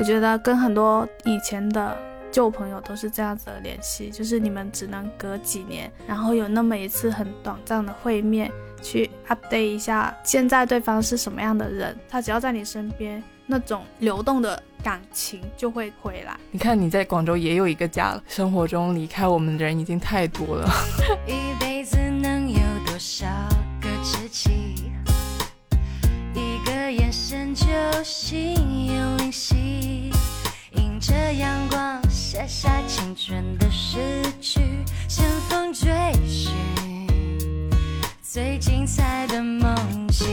我觉得跟很多以前的旧朋友都是这样子的联系，就是你们只能隔几年，然后有那么一次很短暂的会面，去 update 一下现在对方是什么样的人，他只要在你身边，那种流动的感情就会回来。你看你在广州也有一个家了，生活中离开我们的人已经太多了。一辈子能有多少个知己？一个眼神就心有下青春的诗句，险峰追寻最精彩的梦境。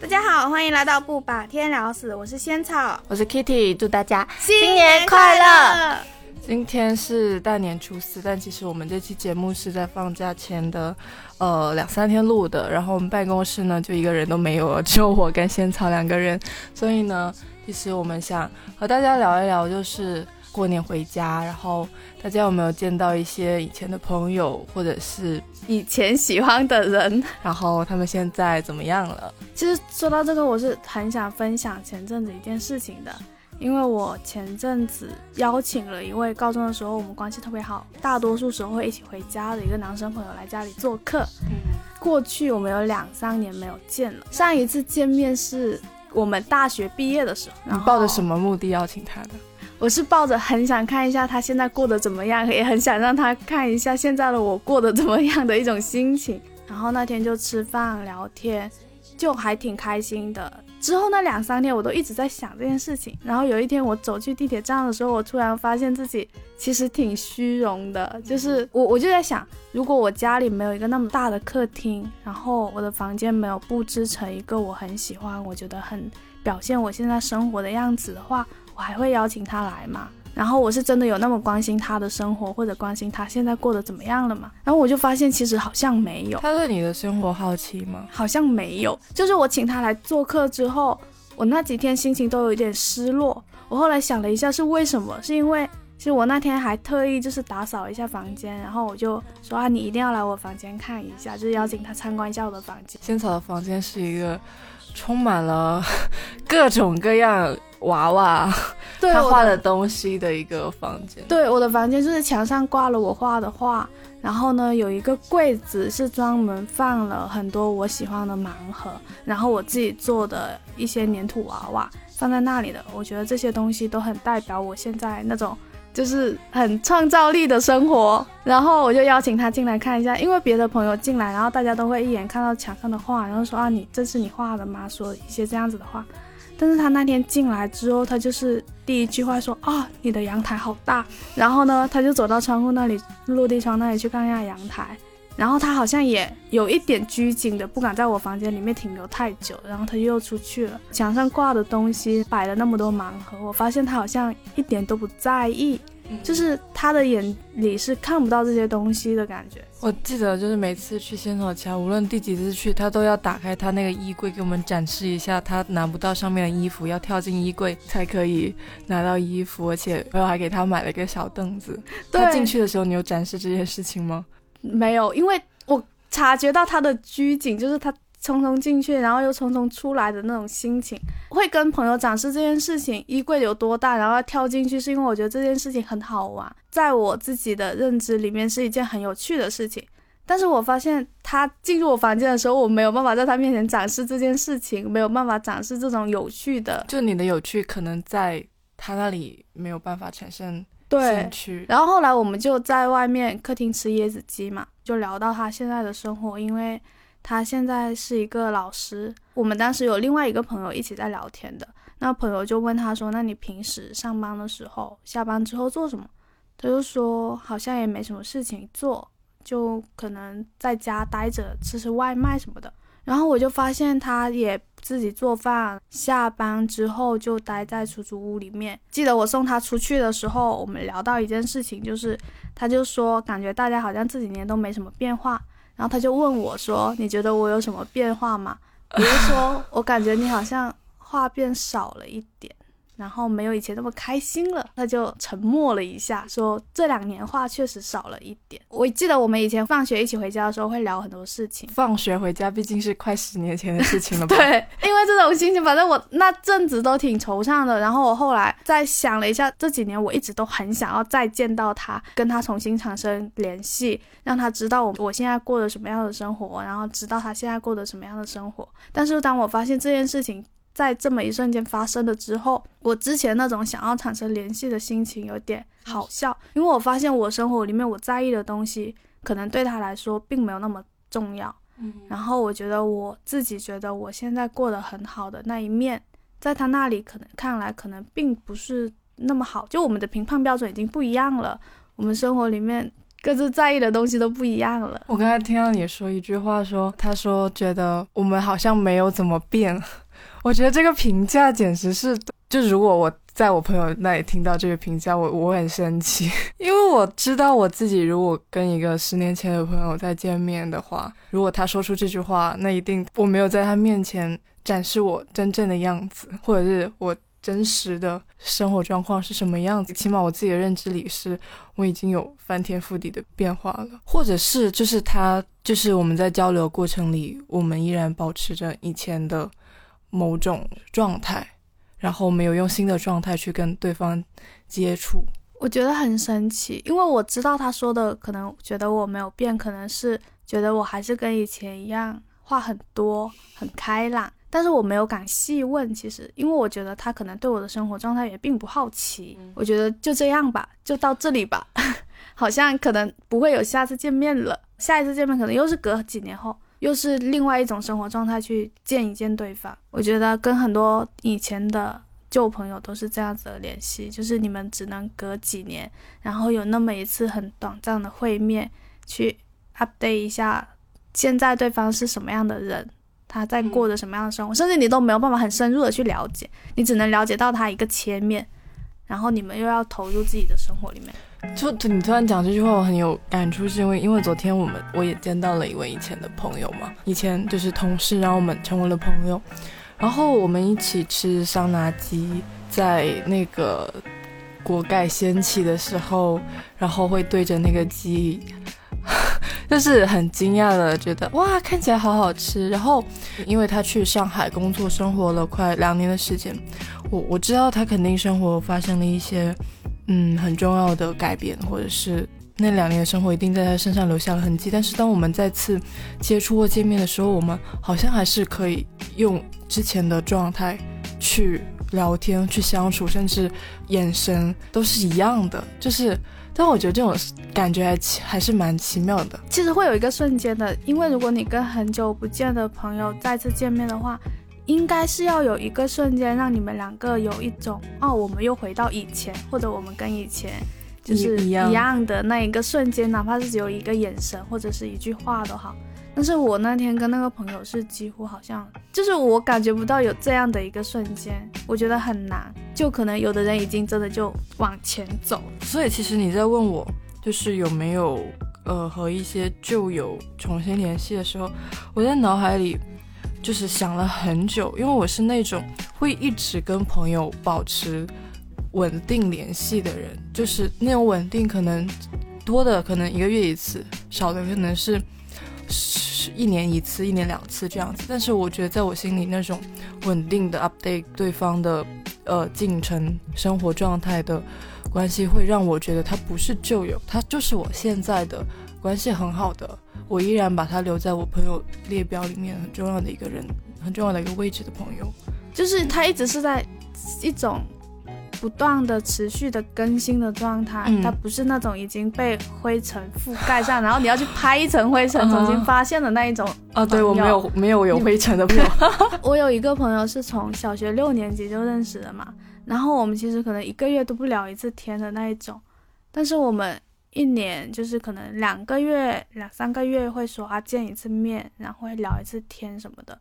大家好，欢迎来到不把天聊死，我是仙草，我是 Kitty，祝大家新年快乐！今天是大年初四，但其实我们这期节目是在放假前的，呃两三天录的。然后我们办公室呢就一个人都没有了，只有我跟仙草两个人。所以呢，其实我们想和大家聊一聊，就是过年回家，然后大家有没有见到一些以前的朋友，或者是以前喜欢的人，然后他们现在怎么样了？其实说到这个，我是很想分享前阵子一件事情的。因为我前阵子邀请了一位高中的时候我们关系特别好，大多数时候会一起回家的一个男生朋友来家里做客。嗯，过去我们有两三年没有见了，上一次见面是我们大学毕业的时候。你抱着什么目的邀请他的？我是抱着很想看一下他现在过得怎么样，也很想让他看一下现在的我过得怎么样的一种心情。然后那天就吃饭聊天，就还挺开心的。之后那两三天，我都一直在想这件事情。然后有一天，我走去地铁站的时候，我突然发现自己其实挺虚荣的。就是我，我就在想，如果我家里没有一个那么大的客厅，然后我的房间没有布置成一个我很喜欢、我觉得很表现我现在生活的样子的话，我还会邀请他来吗？然后我是真的有那么关心他的生活，或者关心他现在过得怎么样了吗？然后我就发现其实好像没有。他对你的生活好奇吗？好像没有。就是我请他来做客之后，我那几天心情都有一点失落。我后来想了一下，是为什么？是因为其实我那天还特意就是打扫一下房间，然后我就说啊，你一定要来我房间看一下，就是邀请他参观一下我的房间。仙草的房间是一个充满了 各种各样。娃娃，他画的东西的一个房间。对，我的房间就是墙上挂了我画的画，然后呢，有一个柜子是专门放了很多我喜欢的盲盒，然后我自己做的一些粘土娃娃放在那里的。我觉得这些东西都很代表我现在那种就是很创造力的生活。然后我就邀请他进来看一下，因为别的朋友进来，然后大家都会一眼看到墙上的画，然后说啊，你这是你画的吗？说一些这样子的话。但是他那天进来之后，他就是第一句话说啊，你的阳台好大。然后呢，他就走到窗户那里，落地窗那里去看一下阳台。然后他好像也有一点拘谨的，不敢在我房间里面停留太久。然后他又出去了。墙上挂的东西摆了那么多盲盒，我发现他好像一点都不在意。就是他的眼里是看不到这些东西的感觉。我记得就是每次去仙草家，无论第几次去，他都要打开他那个衣柜给我们展示一下他拿不到上面的衣服，要跳进衣柜才可以拿到衣服，而且我还给他买了一个小凳子。他进去的时候，你有展示这件事情吗？没有，因为我察觉到他的拘谨，就是他。匆匆进去，然后又匆匆出来的那种心情，会跟朋友展示这件事情，衣柜有多大，然后要跳进去，是因为我觉得这件事情很好玩，在我自己的认知里面是一件很有趣的事情。但是我发现他进入我房间的时候，我没有办法在他面前展示这件事情，没有办法展示这种有趣的。就你的有趣，可能在他那里没有办法产生兴趣。然后后来我们就在外面客厅吃椰子鸡嘛，就聊到他现在的生活，因为。他现在是一个老师，我们当时有另外一个朋友一起在聊天的，那朋友就问他说：“那你平时上班的时候，下班之后做什么？”他就说：“好像也没什么事情做，就可能在家待着，吃吃外卖什么的。”然后我就发现他也自己做饭，下班之后就待在出租屋里面。记得我送他出去的时候，我们聊到一件事情，就是他就说感觉大家好像这几年都没什么变化。然后他就问我说：“你觉得我有什么变化吗？”比如说：“我感觉你好像话变少了一点。”然后没有以前那么开心了。他就沉默了一下，说这两年话确实少了一点。我记得我们以前放学一起回家的时候会聊很多事情。放学回家毕竟是快十年前的事情了吧？对，因为这种心情，反正我那阵子都挺惆怅的。然后我后来再想了一下，这几年我一直都很想要再见到他，跟他重新产生联系，让他知道我我现在过着什么样的生活，然后知道他现在过着什么样的生活。但是当我发现这件事情在这么一瞬间发生了之后，我之前那种想要产生联系的心情有点好笑，因为我发现我生活里面我在意的东西，可能对他来说并没有那么重要。嗯，然后我觉得我自己觉得我现在过得很好的那一面，在他那里可能看来可能并不是那么好，就我们的评判标准已经不一样了，我们生活里面各自在意的东西都不一样了。我刚才听到你说一句话，说他说觉得我们好像没有怎么变，我觉得这个评价简直是，就如果我在我朋友那里听到这个评价，我我很生气，因为我知道我自己如果跟一个十年前的朋友再见面的话，如果他说出这句话，那一定我没有在他面前展示我真正的样子，或者是我真实的生活状况是什么样子。起码我自己的认知里是我已经有翻天覆地的变化了，或者是就是他就是我们在交流过程里，我们依然保持着以前的某种状态。然后没有用新的状态去跟对方接触，我觉得很神奇，因为我知道他说的可能觉得我没有变，可能是觉得我还是跟以前一样话很多、很开朗，但是我没有敢细问。其实，因为我觉得他可能对我的生活状态也并不好奇。我觉得就这样吧，就到这里吧，好像可能不会有下次见面了。下一次见面可能又是隔几年后。又是另外一种生活状态去见一见对方，我觉得跟很多以前的旧朋友都是这样子的联系，就是你们只能隔几年，然后有那么一次很短暂的会面，去 update 一下现在对方是什么样的人，他在过着什么样的生活，甚至你都没有办法很深入的去了解，你只能了解到他一个切面，然后你们又要投入自己的生活里面。就你突然讲这句话，我很有感触，是因为因为昨天我们我也见到了一位以前的朋友嘛，以前就是同事，然后我们成为了朋友，然后我们一起吃桑拿鸡，在那个锅盖掀起的时候，然后会对着那个鸡，就是很惊讶的觉得哇，看起来好好吃。然后因为他去上海工作生活了快两年的时间，我我知道他肯定生活发生了一些。嗯，很重要的改变，或者是那两年的生活一定在他身上留下了痕迹。但是当我们再次接触或见面的时候，我们好像还是可以用之前的状态去聊天、去相处，甚至眼神都是一样的。就是，但我觉得这种感觉还还是蛮奇妙的。其实会有一个瞬间的，因为如果你跟很久不见的朋友再次见面的话。应该是要有一个瞬间，让你们两个有一种哦，我们又回到以前，或者我们跟以前就是一样的那一个瞬间，哪怕是只有一个眼神或者是一句话都好。但是我那天跟那个朋友是几乎好像，就是我感觉不到有这样的一个瞬间，我觉得很难。就可能有的人已经真的就往前走。所以其实你在问我，就是有没有呃和一些旧友重新联系的时候，我在脑海里。就是想了很久，因为我是那种会一直跟朋友保持稳定联系的人，就是那种稳定，可能多的可能一个月一次，少的可能是是一年一次、一年两次这样子。但是我觉得在我心里，那种稳定的 update 对方的呃进程、生活状态的关系，会让我觉得他不是旧友，他就是我现在的关系很好的。我依然把他留在我朋友列表里面很重要的一个人，很重要的一个位置的朋友，就是他一直是在一种不断的持续的更新的状态，他不是那种已经被灰尘覆盖上，然后你要去拍一层灰尘重新发现的那一种。啊，对我没有没有有灰尘的朋友。我有一个朋友是从小学六年级就认识的嘛，然后我们其实可能一个月都不聊一次天的那一种，但是我们。一年就是可能两个月、两三个月会说啊见一次面，然后会聊一次天什么的。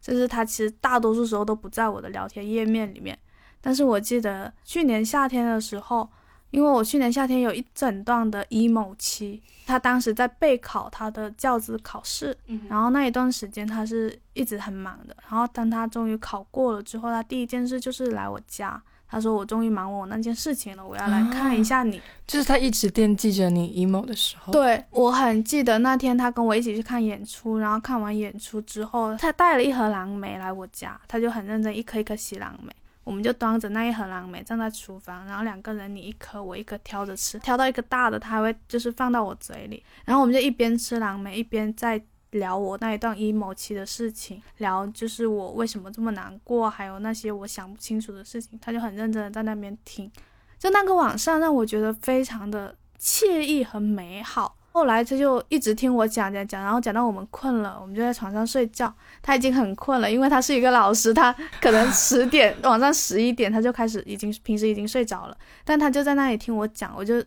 就是他其实大多数时候都不在我的聊天页面里面。但是我记得去年夏天的时候，因为我去年夏天有一整段的 emo 期，他当时在备考他的教资考试，然后那一段时间他是一直很忙的。然后当他终于考过了之后，他第一件事就是来我家。他说我终于忙完我那件事情了，我要来看一下你。就是他一直惦记着你 emo 的时候。对我很记得那天他跟我一起去看演出，然后看完演出之后，他带了一盒蓝莓来我家，他就很认真一颗一颗洗蓝莓。我们就端着那一盒蓝莓站在厨房，然后两个人你一颗我一颗挑着吃，挑到一个大的，他还会就是放到我嘴里，然后我们就一边吃蓝莓一边在聊我那一段 emo 期的事情，聊就是我为什么这么难过，还有那些我想不清楚的事情，他就很认真的在那边听，就那个晚上让我觉得非常的惬意和美好。后来他就一直听我讲讲讲，然后讲到我们困了，我们就在床上睡觉。他已经很困了，因为他是一个老师，他可能十点 晚上十一点他就开始已经平时已经睡着了，但他就在那里听我讲，我就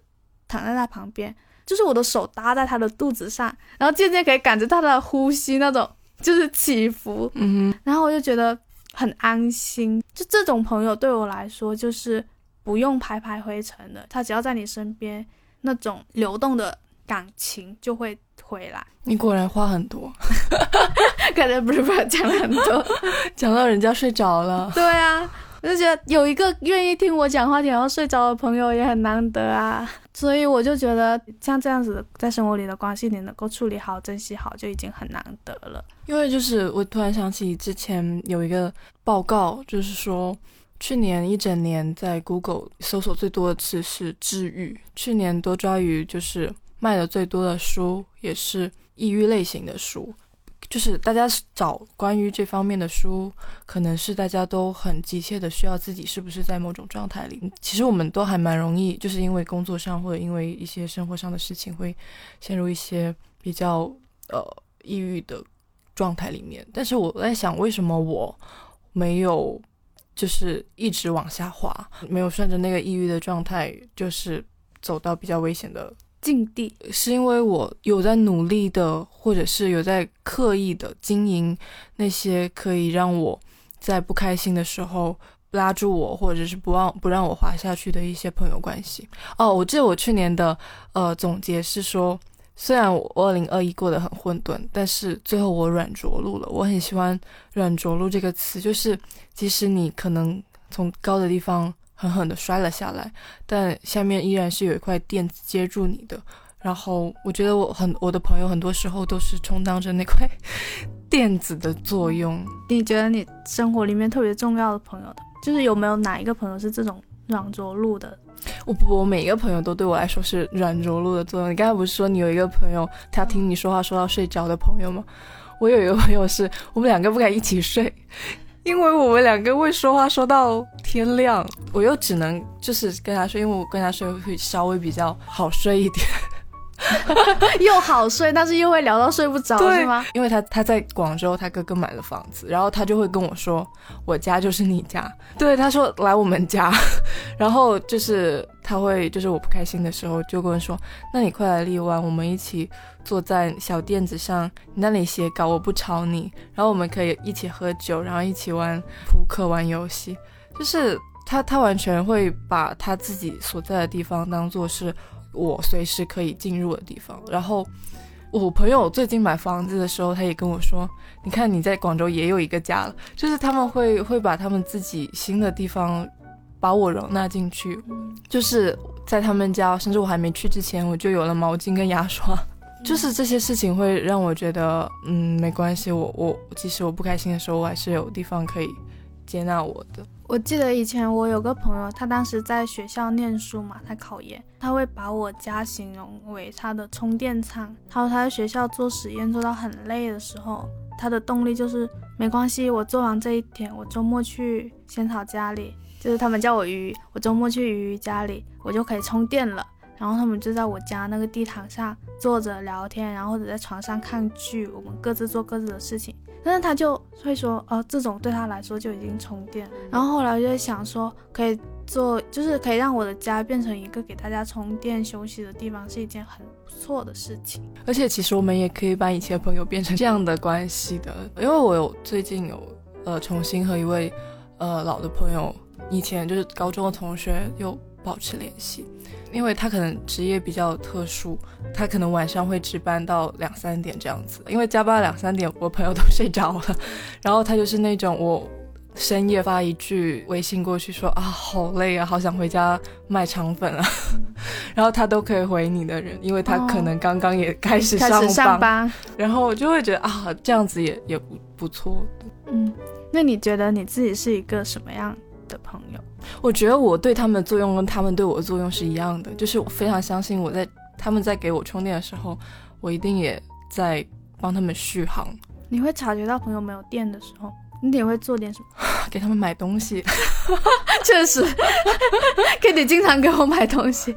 躺在他旁边，就是我的手搭在他的肚子上，然后渐渐可以感觉到他的呼吸那种就是起伏，嗯哼，然后我就觉得很安心。就这种朋友对我来说就是不用拍拍灰尘的，他只要在你身边，那种流动的。感情就会回来。你果然话很多，感觉不是不是讲了很多，讲到人家睡着了。对啊，我就觉得有一个愿意听我讲话，然后睡着的朋友也很难得啊。所以我就觉得像这样子在生活里的关系，你能够处理好、珍惜好，就已经很难得了。因为就是我突然想起之前有一个报告，就是说去年一整年在 Google 搜索最多的词是治愈，去年多抓鱼就是。卖的最多的书也是抑郁类型的书，就是大家找关于这方面的书，可能是大家都很急切的需要自己是不是在某种状态里。其实我们都还蛮容易，就是因为工作上或者因为一些生活上的事情，会陷入一些比较呃抑郁的状态里面。但是我在想，为什么我没有就是一直往下滑，没有顺着那个抑郁的状态，就是走到比较危险的。境地是因为我有在努力的，或者是有在刻意的经营那些可以让我在不开心的时候拉住我，或者是不让不让我滑下去的一些朋友关系。哦，我记得我去年的呃总结是说，虽然我二零二一过得很混沌，但是最后我软着陆了。我很喜欢“软着陆”这个词，就是即使你可能从高的地方。狠狠地摔了下来，但下面依然是有一块垫子接住你的。然后我觉得我很我的朋友很多时候都是充当着那块 垫子的作用。你觉得你生活里面特别重要的朋友的，就是有没有哪一个朋友是这种软着陆的？我不，我每一个朋友都对我来说是软着陆的作用。你刚才不是说你有一个朋友，他听你说话说到睡着的朋友吗？我有一个朋友是我们两个不敢一起睡。因为我们两个会说话说到天亮，我又只能就是跟他睡，因为我跟他睡会稍微比较好睡一点。又好睡，但是又会聊到睡不着，是吗？因为他他在广州，他哥哥买了房子，然后他就会跟我说，我家就是你家。对，他说来我们家，然后就是他会就是我不开心的时候就跟我说，那你快来荔湾，我们一起坐在小垫子上，你那里写稿，我不吵你，然后我们可以一起喝酒，然后一起玩扑克、玩游戏。就是他他完全会把他自己所在的地方当做是。我随时可以进入的地方。然后，我朋友最近买房子的时候，他也跟我说：“你看你在广州也有一个家了。”就是他们会会把他们自己新的地方把我容纳进去。就是在他们家，甚至我还没去之前，我就有了毛巾跟牙刷。就是这些事情会让我觉得，嗯，没关系。我我即使我不开心的时候，我还是有地方可以接纳我的。我记得以前我有个朋友，他当时在学校念书嘛，他考研，他会把我家形容为他的充电仓。他说他在学校做实验做到很累的时候，他的动力就是没关系，我做完这一天，我周末去仙草家里，就是他们叫我鱼，我周末去鱼鱼家里，我就可以充电了。然后他们就在我家那个地毯上坐着聊天，然后或者在床上看剧，我们各自做各自的事情。但是他就会说，哦，这种对他来说就已经充电。然后后来我就想说，可以做，就是可以让我的家变成一个给大家充电休息的地方，是一件很不错的事情。而且其实我们也可以把以前朋友变成这样的关系的，因为我有最近有呃重新和一位呃老的朋友，以前就是高中的同学又保持联系。因为他可能职业比较特殊，他可能晚上会值班到两三点这样子。因为加班两三点，我朋友都 睡着了。然后他就是那种我深夜发一句微信过去说啊好累啊，好想回家卖肠粉啊，然后他都可以回你的人，因为他可能刚刚也开始开始上班，然后我就会觉得啊这样子也也不不错。嗯，那你觉得你自己是一个什么样？我觉得我对他们的作用跟他们对我的作用是一样的，就是我非常相信我在他们在给我充电的时候，我一定也在帮他们续航。你会察觉到朋友没有电的时候，你得会做点什么？给他们买东西。确实，Kitty 经常给我买东西。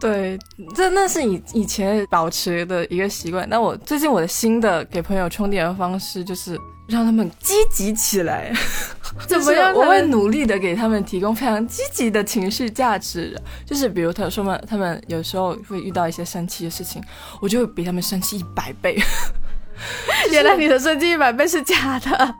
对，这那是以以前保持的一个习惯。那我最近我的新的给朋友充电的方式就是让他们积极起来。怎么样？我会努力的给他们提供非常积极的情绪价值。就是比如他说嘛，他们有时候会遇到一些生气的事情，我就会比他们生气一百倍。原来你的生气一百倍是假的，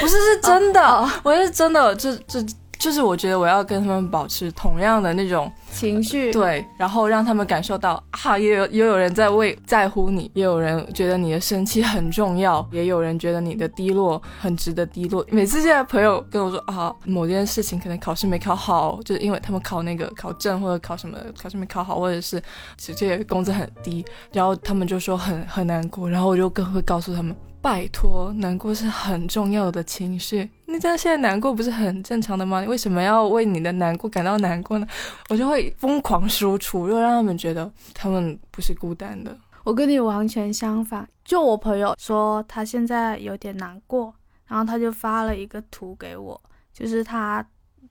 不是是真的，我是真的，这这就是我觉得我要跟他们保持同样的那种情绪，对，然后让他们感受到啊，也有也有人在为在乎你，也有人觉得你的生气很重要，也有人觉得你的低落很值得低落。每次现在朋友跟我说啊，某件事情可能考试没考好，就是因为他们考那个考证或者考什么考试没考好，或者是直接工资很低，然后他们就说很很难过，然后我就更会告诉他们。拜托，难过是很重要的情绪。你这样现在难过不是很正常的吗？你为什么要为你的难过感到难过呢？我就会疯狂输出，又让他们觉得他们不是孤单的。我跟你完全相反。就我朋友说他现在有点难过，然后他就发了一个图给我，就是他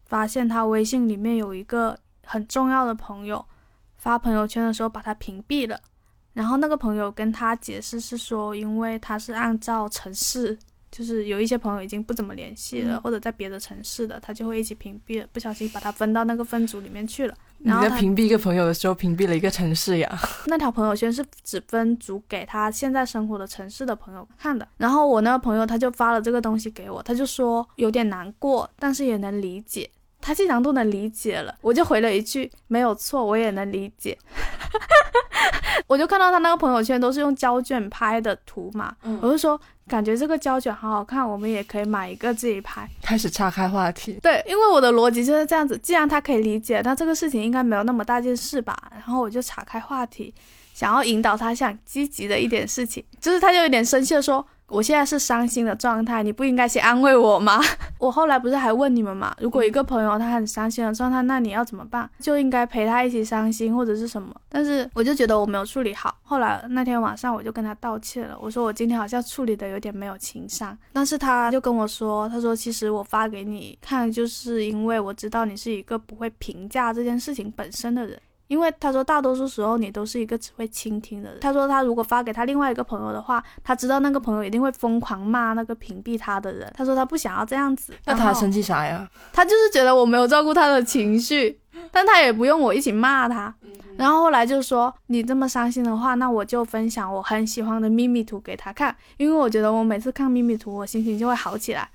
发现他微信里面有一个很重要的朋友发朋友圈的时候把他屏蔽了。然后那个朋友跟他解释是说，因为他是按照城市，就是有一些朋友已经不怎么联系了，或者在别的城市的，他就会一起屏蔽了，不小心把他分到那个分组里面去了。你在屏蔽一个朋友的时候，屏蔽了一个城市呀？那条朋友圈是只分组给他现在生活的城市的朋友看的。然后我那个朋友他就发了这个东西给我，他就说有点难过，但是也能理解。他既然都能理解了，我就回了一句没有错，我也能理解。我就看到他那个朋友圈都是用胶卷拍的图嘛，我就说感觉这个胶卷好好看，我们也可以买一个自己拍。开始岔开话题，对，因为我的逻辑就是这样子，既然他可以理解，那这个事情应该没有那么大件事吧？然后我就岔开话题，想要引导他想积极的一点事情，就是他就有点生气的说。我现在是伤心的状态，你不应该先安慰我吗？我后来不是还问你们嘛？如果一个朋友他很伤心的状态，那你要怎么办？就应该陪他一起伤心或者是什么？但是我就觉得我没有处理好。后来那天晚上我就跟他道歉了，我说我今天好像处理的有点没有情商。但是他就跟我说，他说其实我发给你看，就是因为我知道你是一个不会评价这件事情本身的人。因为他说，大多数时候你都是一个只会倾听的人。他说，他如果发给他另外一个朋友的话，他知道那个朋友一定会疯狂骂那个屏蔽他的人。他说他不想要这样子。那他生气啥呀？他就是觉得我没有照顾他的情绪，但他也不用我一起骂他。然后后来就说，你这么伤心的话，那我就分享我很喜欢的秘密图给他看，因为我觉得我每次看秘密图，我心情就会好起来。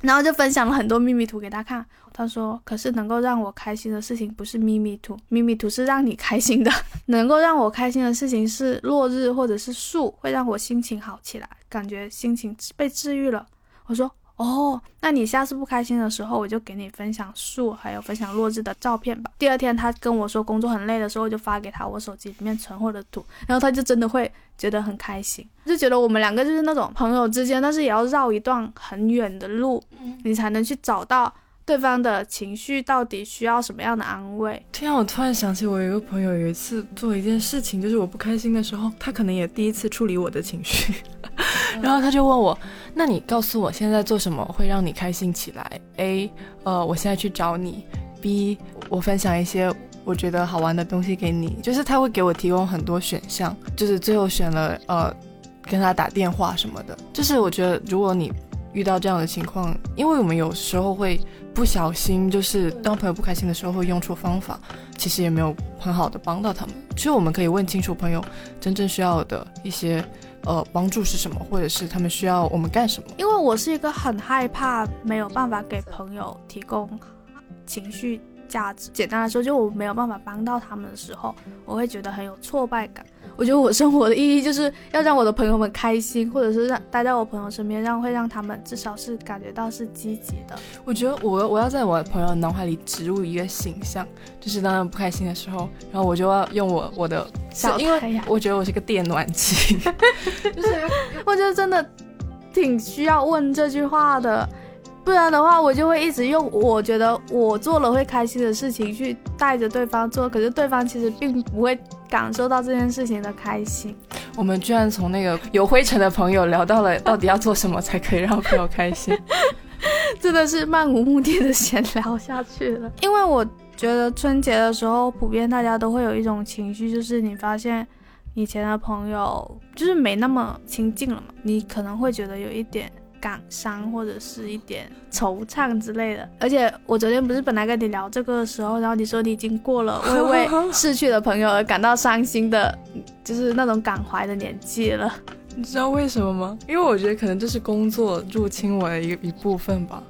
然后就分享了很多秘密图给他看，他说：“可是能够让我开心的事情不是秘密图，秘密图是让你开心的。能够让我开心的事情是落日或者是树，会让我心情好起来，感觉心情被治愈了。”我说。哦，那你下次不开心的时候，我就给你分享树，还有分享落日的照片吧。第二天他跟我说工作很累的时候，我就发给他我手机里面存货的图，然后他就真的会觉得很开心，就觉得我们两个就是那种朋友之间，但是也要绕一段很远的路，你才能去找到对方的情绪到底需要什么样的安慰。天啊，我突然想起我有一个朋友有一次做一件事情，就是我不开心的时候，他可能也第一次处理我的情绪。然后他就问我：“那你告诉我现在做什么会让你开心起来？A，呃，我现在去找你；B，我分享一些我觉得好玩的东西给你。就是他会给我提供很多选项，就是最后选了呃，跟他打电话什么的。就是我觉得如果你遇到这样的情况，因为我们有时候会不小心，就是当朋友不开心的时候会用错方法，其实也没有很好的帮到他们。其实我们可以问清楚朋友真正需要的一些。”呃，帮助是什么，或者是他们需要我们干什么？因为我是一个很害怕没有办法给朋友提供情绪价值。简单来说，就我没有办法帮到他们的时候，我会觉得很有挫败感。我觉得我生活的意义就是要让我的朋友们开心，或者是让待在我朋友身边，让会让他们至少是感觉到是积极的。我觉得我我要在我的朋友脑海里植入一个形象，就是当他们不开心的时候，然后我就要用我我的小因为我觉得我是个电暖器 我觉得真的挺需要问这句话的，不然的话，我就会一直用我觉得我做了会开心的事情去带着对方做，可是对方其实并不会感受到这件事情的开心。我们居然从那个 有灰尘的朋友聊到了到底要做什么才可以让朋友开心。真的是漫无目的的闲聊下去了。因为我觉得春节的时候，普遍大家都会有一种情绪，就是你发现以前的朋友就是没那么亲近了嘛，你可能会觉得有一点感伤或者是一点惆怅之类的。而且我昨天不是本来跟你聊这个的时候，然后你说你已经过了会为逝去的朋友而感到伤心的，就是那种感怀的年纪了。你知道为什么吗？因为我觉得可能这是工作入侵我的一一部分吧。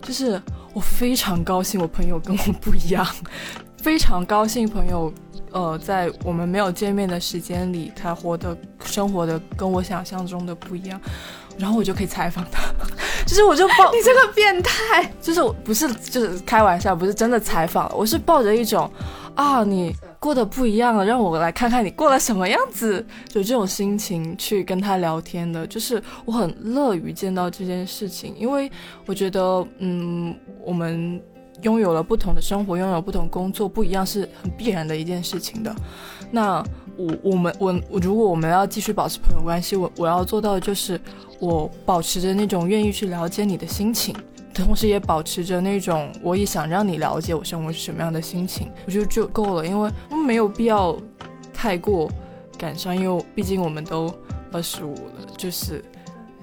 就是我非常高兴，我朋友跟我不一样，非常高兴朋友，呃，在我们没有见面的时间里，他活的生活的跟我想象中的不一样，然后我就可以采访他。就是我就抱 你这个变态，就是我不是就是开玩笑，不是真的采访，我是抱着一种啊你过得不一样了，让我来看看你过了什么样子，就这种心情去跟他聊天的。就是我很乐于见到这件事情，因为我觉得嗯我们。拥有了不同的生活，拥有不同工作，不一样是很必然的一件事情的。那我我们我如果我们要继续保持朋友关系，我我要做到的就是我保持着那种愿意去了解你的心情，同时也保持着那种我也想让你了解我生活是什么样的心情，我觉得就够了，因为没有必要太过感伤，因为毕竟我们都二十五了，就是。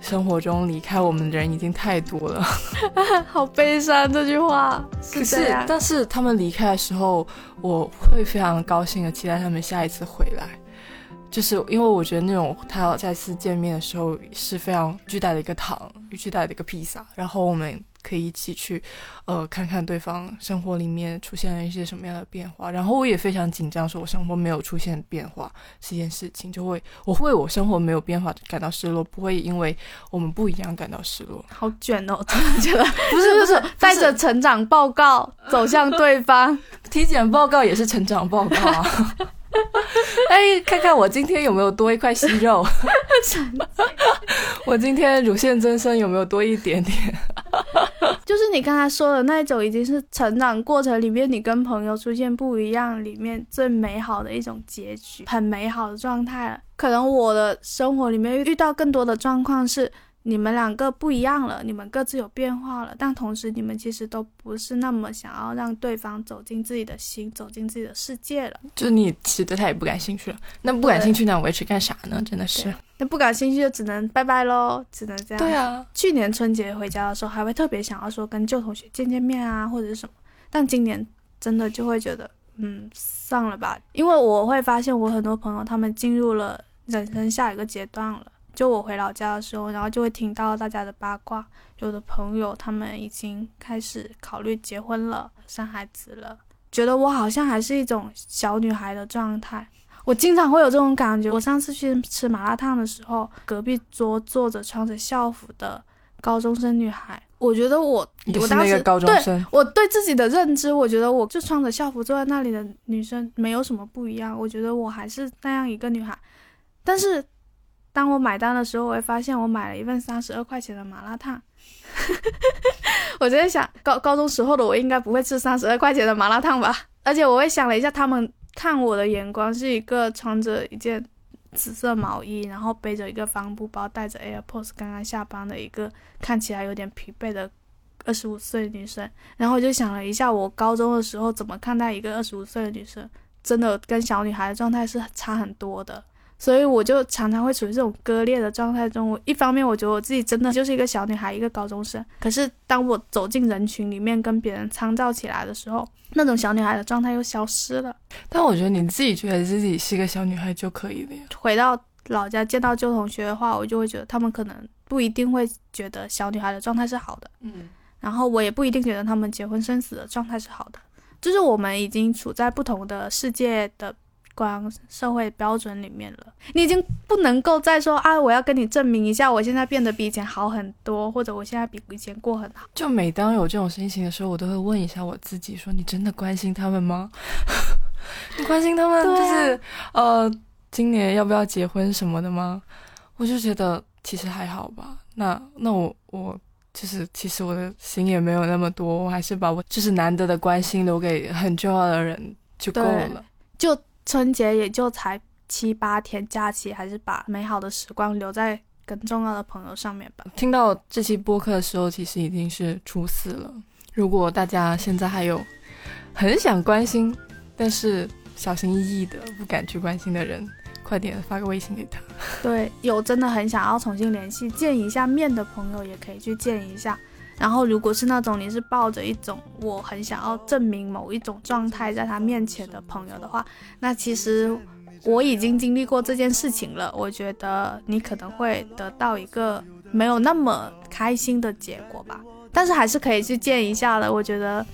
生活中离开我们的人已经太多了，好悲伤这句话。可是，但是他们离开的时候，我会非常高兴的期待他们下一次回来，就是因为我觉得那种他要再次见面的时候是非常巨大的一个糖，巨大的一个披萨，然后我们。可以一起去，呃，看看对方生活里面出现了一些什么样的变化。然后我也非常紧张，说我生活没有出现变化这件事情，就会我会为我生活没有变化感到失落，不会因为我们不一样感到失落。好卷哦，真的觉得不是不是带着成长报告走向对方，体检报告也是成长报告啊。哎，看看我今天有没有多一块息肉？我今天乳腺增生有没有多一点点？就是你刚才说的那种，已经是成长过程里面你跟朋友出现不一样里面最美好的一种结局，很美好的状态了。可能我的生活里面遇到更多的状况是。你们两个不一样了，你们各自有变化了，但同时你们其实都不是那么想要让对方走进自己的心，走进自己的世界了。就你其实对他也不感兴趣了，那不感兴趣那维持干啥呢？真的是，那不感兴趣就只能拜拜喽，只能这样。对啊，去年春节回家的时候还会特别想要说跟旧同学见见面啊，或者是什么，但今年真的就会觉得，嗯，算了吧，因为我会发现我很多朋友他们进入了人生下一个阶段了。就我回老家的时候，然后就会听到大家的八卦，有的朋友他们已经开始考虑结婚了、生孩子了，觉得我好像还是一种小女孩的状态。我经常会有这种感觉。我上次去吃麻辣烫的时候，隔壁桌坐着穿着校服的高中生女孩，我觉得我我当时对我对自己的认知，我觉得我就穿着校服坐在那里的女生没有什么不一样，我觉得我还是那样一个女孩，但是。当我买单的时候，我会发现我买了一份三十二块钱的麻辣烫。我在想，高高中时候的我应该不会吃三十二块钱的麻辣烫吧？而且我会想了一下，他们看我的眼光是一个穿着一件紫色毛衣，然后背着一个帆布包，带着 AirPods 刚刚下班的一个看起来有点疲惫的二十五岁女生。然后我就想了一下，我高中的时候怎么看待一个二十五岁的女生，真的跟小女孩的状态是差很多的。所以我就常常会处于这种割裂的状态中。我一方面我觉得我自己真的就是一个小女孩，一个高中生。可是当我走进人群里面跟别人参照起来的时候，那种小女孩的状态又消失了。但我觉得你自己觉得自己是一个小女孩就可以了呀。回到老家见到旧同学的话，我就会觉得他们可能不一定会觉得小女孩的状态是好的。嗯。然后我也不一定觉得他们结婚生子的状态是好的。就是我们已经处在不同的世界的。观、社会标准里面了。你已经不能够再说啊，我要跟你证明一下，我现在变得比以前好很多，或者我现在比以前过很好。就每当有这种心情的时候，我都会问一下我自己：说你真的关心他们吗？你关心他们就是呃，今年要不要结婚什么的吗？我就觉得其实还好吧。那那我我就是其实我的心也没有那么多，我还是把我就是难得的关心留给很重要的人就够了。就春节也就才七八天假期，还是把美好的时光留在更重要的朋友上面吧。听到这期播客的时候，其实已经是初四了。如果大家现在还有很想关心，但是小心翼翼的不敢去关心的人。快点发个微信给他。对，有真的很想要重新联系、见一下面的朋友，也可以去见一下。然后，如果是那种你是抱着一种我很想要证明某一种状态在他面前的朋友的话，那其实我已经经历过这件事情了。我觉得你可能会得到一个没有那么开心的结果吧，但是还是可以去见一下的。我觉得。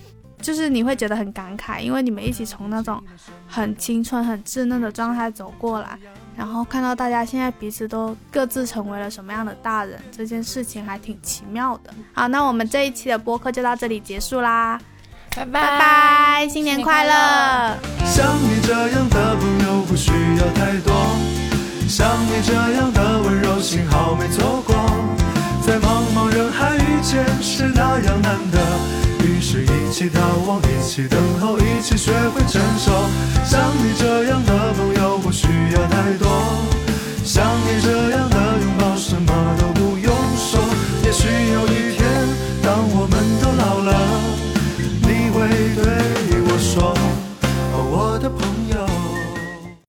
就是你会觉得很感慨，因为你们一起从那种很青春、很稚嫩的状态走过来，然后看到大家现在彼此都各自成为了什么样的大人，这件事情还挺奇妙的。好，那我们这一期的播客就到这里结束啦，拜拜拜拜，新年快乐！像你这样的朋友不需要太多，像你这样的温柔，幸好没错过，在茫茫人海遇见是那样难得。于是一起眺望一起等候一起学会承受像你这样的朋友不需要太多像你这样的拥抱什么都不用说也许有一天当我们都老了你会对我说。